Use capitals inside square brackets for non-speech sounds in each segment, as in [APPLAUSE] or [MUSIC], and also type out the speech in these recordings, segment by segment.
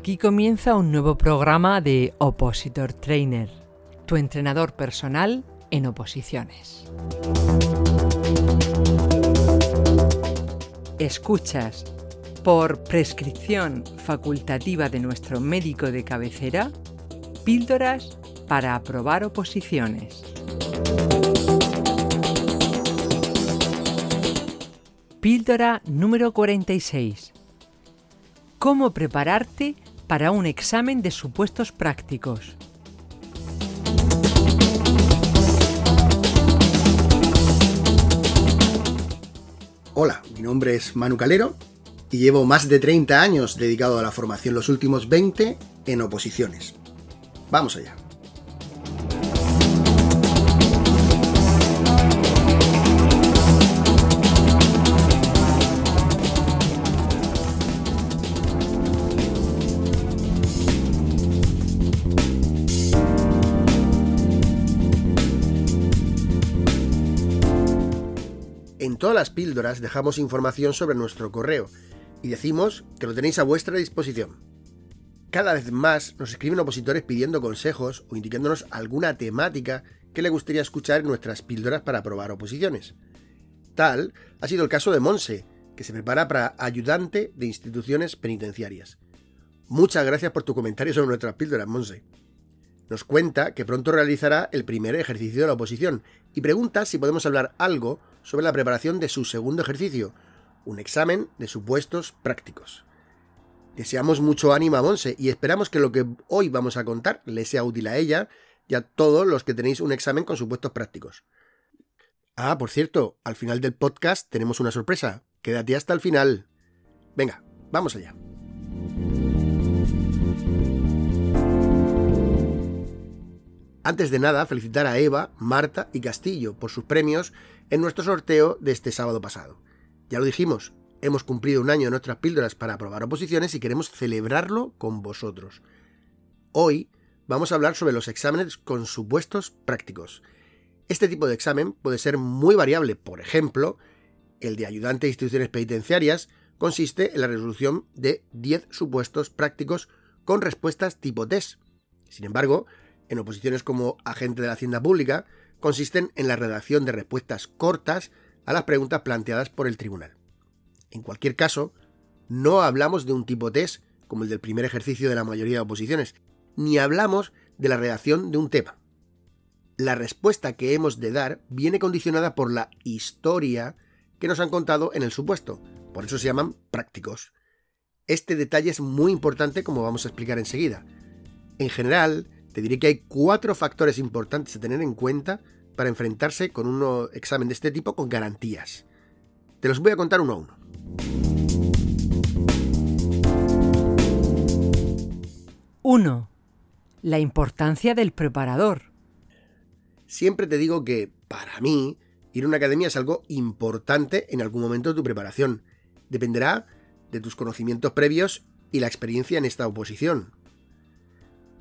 Aquí comienza un nuevo programa de Opositor Trainer, tu entrenador personal en oposiciones. Escuchas, por prescripción facultativa de nuestro médico de cabecera, píldoras para aprobar oposiciones. Píldora número 46. ¿Cómo prepararte para un examen de supuestos prácticos? Hola, mi nombre es Manu Calero y llevo más de 30 años dedicado a la formación, los últimos 20 en oposiciones. Vamos allá. Todas las píldoras dejamos información sobre nuestro correo y decimos que lo tenéis a vuestra disposición. Cada vez más nos escriben opositores pidiendo consejos o indicándonos alguna temática que le gustaría escuchar en nuestras píldoras para aprobar oposiciones. Tal ha sido el caso de Monse, que se prepara para ayudante de instituciones penitenciarias. Muchas gracias por tu comentario sobre nuestras píldoras, Monse. Nos cuenta que pronto realizará el primer ejercicio de la oposición y pregunta si podemos hablar algo sobre la preparación de su segundo ejercicio, un examen de supuestos prácticos. Deseamos mucho ánimo a Monse y esperamos que lo que hoy vamos a contar le sea útil a ella y a todos los que tenéis un examen con supuestos prácticos. Ah, por cierto, al final del podcast tenemos una sorpresa. Quédate hasta el final. Venga, vamos allá. Antes de nada, felicitar a Eva, Marta y Castillo por sus premios en nuestro sorteo de este sábado pasado. Ya lo dijimos, hemos cumplido un año de nuestras píldoras para aprobar oposiciones y queremos celebrarlo con vosotros. Hoy vamos a hablar sobre los exámenes con supuestos prácticos. Este tipo de examen puede ser muy variable, por ejemplo, el de ayudante de instituciones penitenciarias consiste en la resolución de 10 supuestos prácticos con respuestas tipo test. Sin embargo, en oposiciones como agente de la Hacienda Pública consisten en la redacción de respuestas cortas a las preguntas planteadas por el tribunal. En cualquier caso, no hablamos de un tipo test como el del primer ejercicio de la mayoría de oposiciones, ni hablamos de la redacción de un tema. La respuesta que hemos de dar viene condicionada por la historia que nos han contado en el supuesto, por eso se llaman prácticos. Este detalle es muy importante como vamos a explicar enseguida. En general, te diré que hay cuatro factores importantes a tener en cuenta para enfrentarse con un examen de este tipo con garantías. Te los voy a contar uno a uno. Uno. La importancia del preparador. Siempre te digo que, para mí, ir a una academia es algo importante en algún momento de tu preparación. Dependerá de tus conocimientos previos y la experiencia en esta oposición.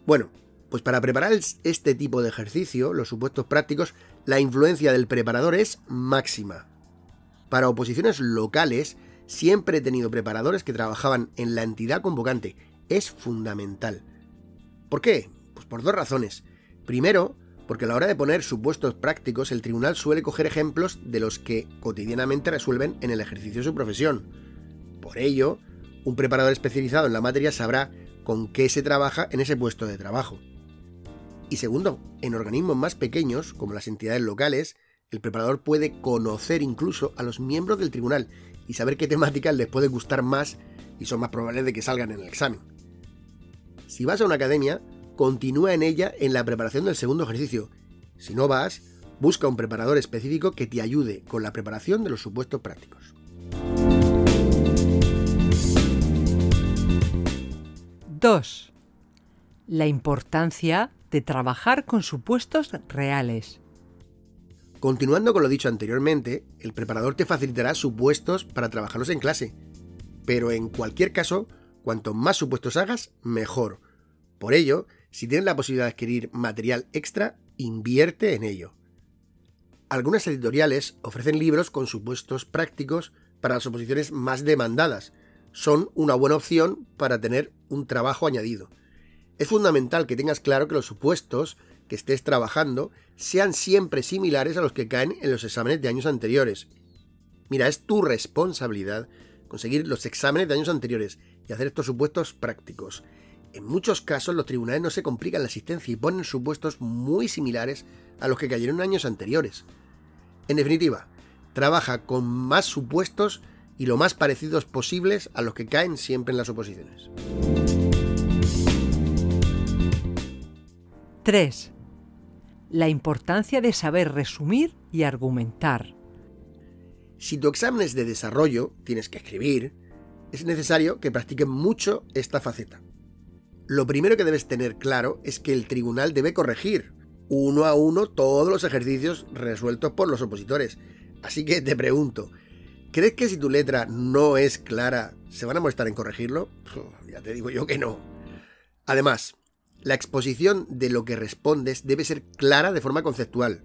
Bueno, pues para preparar este tipo de ejercicio, los supuestos prácticos, la influencia del preparador es máxima. Para oposiciones locales, siempre he tenido preparadores que trabajaban en la entidad convocante. Es fundamental. ¿Por qué? Pues por dos razones. Primero, porque a la hora de poner supuestos prácticos, el tribunal suele coger ejemplos de los que cotidianamente resuelven en el ejercicio de su profesión. Por ello, un preparador especializado en la materia sabrá con qué se trabaja en ese puesto de trabajo. Y segundo, en organismos más pequeños, como las entidades locales, el preparador puede conocer incluso a los miembros del tribunal y saber qué temáticas les puede gustar más y son más probables de que salgan en el examen. Si vas a una academia, continúa en ella en la preparación del segundo ejercicio. Si no vas, busca un preparador específico que te ayude con la preparación de los supuestos prácticos. 2. La importancia de trabajar con supuestos reales. Continuando con lo dicho anteriormente, el preparador te facilitará supuestos para trabajarlos en clase. Pero en cualquier caso, cuanto más supuestos hagas, mejor. Por ello, si tienes la posibilidad de adquirir material extra, invierte en ello. Algunas editoriales ofrecen libros con supuestos prácticos para las oposiciones más demandadas. Son una buena opción para tener un trabajo añadido. Es fundamental que tengas claro que los supuestos que estés trabajando sean siempre similares a los que caen en los exámenes de años anteriores. Mira, es tu responsabilidad conseguir los exámenes de años anteriores y hacer estos supuestos prácticos. En muchos casos los tribunales no se complican la asistencia y ponen supuestos muy similares a los que cayeron en años anteriores. En definitiva, trabaja con más supuestos y lo más parecidos posibles a los que caen siempre en las oposiciones. 3. La importancia de saber resumir y argumentar. Si tu examen es de desarrollo, tienes que escribir, es necesario que practiques mucho esta faceta. Lo primero que debes tener claro es que el tribunal debe corregir uno a uno todos los ejercicios resueltos por los opositores. Así que te pregunto, ¿crees que si tu letra no es clara, se van a molestar en corregirlo? [LAUGHS] Ya te digo yo que no. Además, la exposición de lo que respondes debe ser clara de forma conceptual.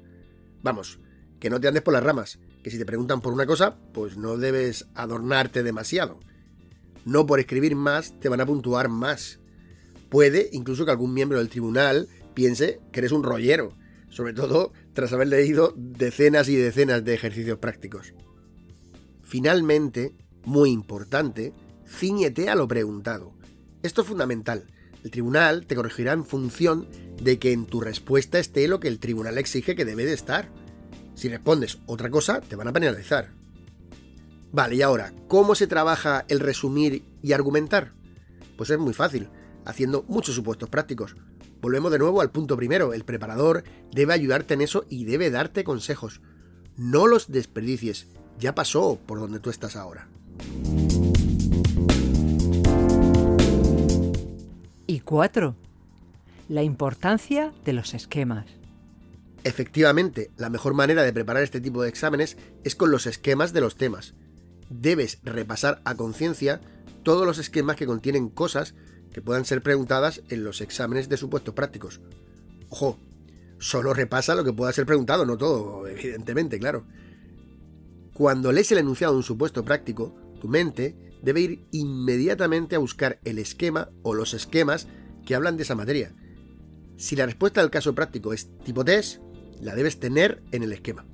Vamos, que no te andes por las ramas, que si te preguntan por una cosa, pues no debes adornarte demasiado. No por escribir más te van a puntuar más. Puede incluso que algún miembro del tribunal piense que eres un rollero, sobre todo tras haber leído decenas y decenas de ejercicios prácticos. Finalmente, muy importante, ciñete a lo preguntado. Esto es fundamental. El tribunal te corregirá en función de que en tu respuesta esté lo que el tribunal exige que debe de estar. Si respondes otra cosa, te van a penalizar. Vale, y ahora, ¿cómo se trabaja el resumir y argumentar? Pues es muy fácil, haciendo muchos supuestos prácticos. Volvemos de nuevo al punto primero, el preparador debe ayudarte en eso y debe darte consejos. No los desperdicies, ya pasó por donde tú estás ahora. Y cuatro, la importancia de los esquemas. Efectivamente, la mejor manera de preparar este tipo de exámenes es con los esquemas de los temas. Debes repasar a conciencia todos los esquemas que contienen cosas que puedan ser preguntadas en los exámenes de supuestos prácticos. Ojo, solo repasa lo que pueda ser preguntado, no todo, evidentemente, claro. Cuando lees el enunciado de un supuesto práctico, tu mente debe ir inmediatamente a buscar el esquema o los esquemas que hablan de esa materia. Si la respuesta del caso práctico es tipo test, la debes tener en el esquema.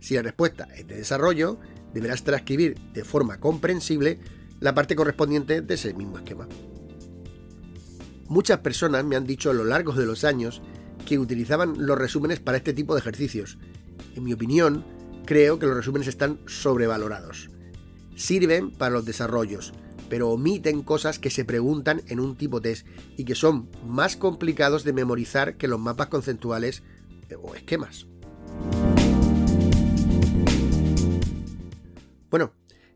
Si la respuesta es de desarrollo, deberás transcribir de forma comprensible la parte correspondiente de ese mismo esquema. Muchas personas me han dicho a lo largo de los años que utilizaban los resúmenes para este tipo de ejercicios. En mi opinión, creo que los resúmenes están sobrevalorados. Sirven para los desarrollos, pero omiten cosas que se preguntan en un tipo test y que son más complicados de memorizar que los mapas conceptuales o esquemas. Bueno,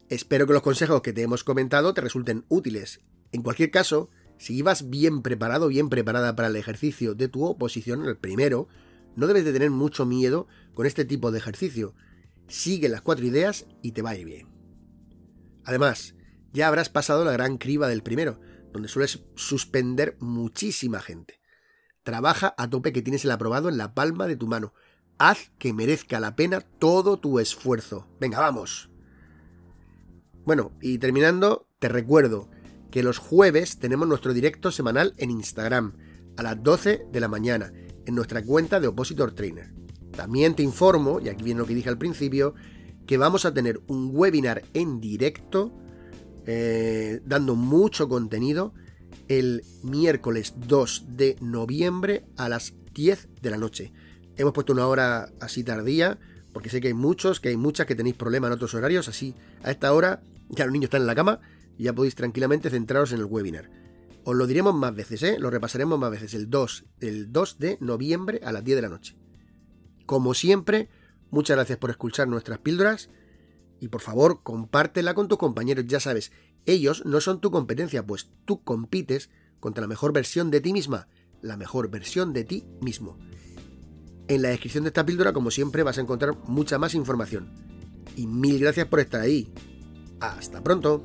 espero que los consejos que te hemos comentado te resulten útiles. En cualquier caso, si ibas bien preparado, bien preparada para el ejercicio de tu oposición, el primero, no debes de tener mucho miedo con este tipo de ejercicio. Sigue las cuatro ideas y te va a ir bien. Además, ya habrás pasado la gran criba del primero, donde sueles suspender muchísima gente. Trabaja a tope que tienes el aprobado en la palma de tu mano. Haz que merezca la pena todo tu esfuerzo. Venga, vamos. Bueno, y terminando, te recuerdo que los jueves tenemos nuestro directo semanal en Instagram a las 12 de la mañana en nuestra cuenta de Opositor Trainer. También te informo, y aquí viene lo que dije al principio, que vamos a tener un webinar en directo eh, dando mucho contenido el miércoles 2 de noviembre a las 10 de la noche. Hemos puesto una hora así tardía, porque sé que hay muchos, que hay muchas que tenéis problemas en otros horarios, así a esta hora ya los niños están en la cama y ya podéis tranquilamente centraros en el webinar. Os lo diremos más veces, ¿eh? Lo repasaremos más veces, el 2, el 2 de noviembre a las 10 de la noche. Como siempre, muchas gracias por escuchar nuestras píldoras y por favor compártela con tus compañeros, ya sabes, ellos no son tu competencia, pues tú compites contra la mejor versión de ti misma, la mejor versión de ti mismo. En la descripción de esta píldora, como siempre, vas a encontrar mucha más información. Y mil gracias por estar ahí. Hasta pronto.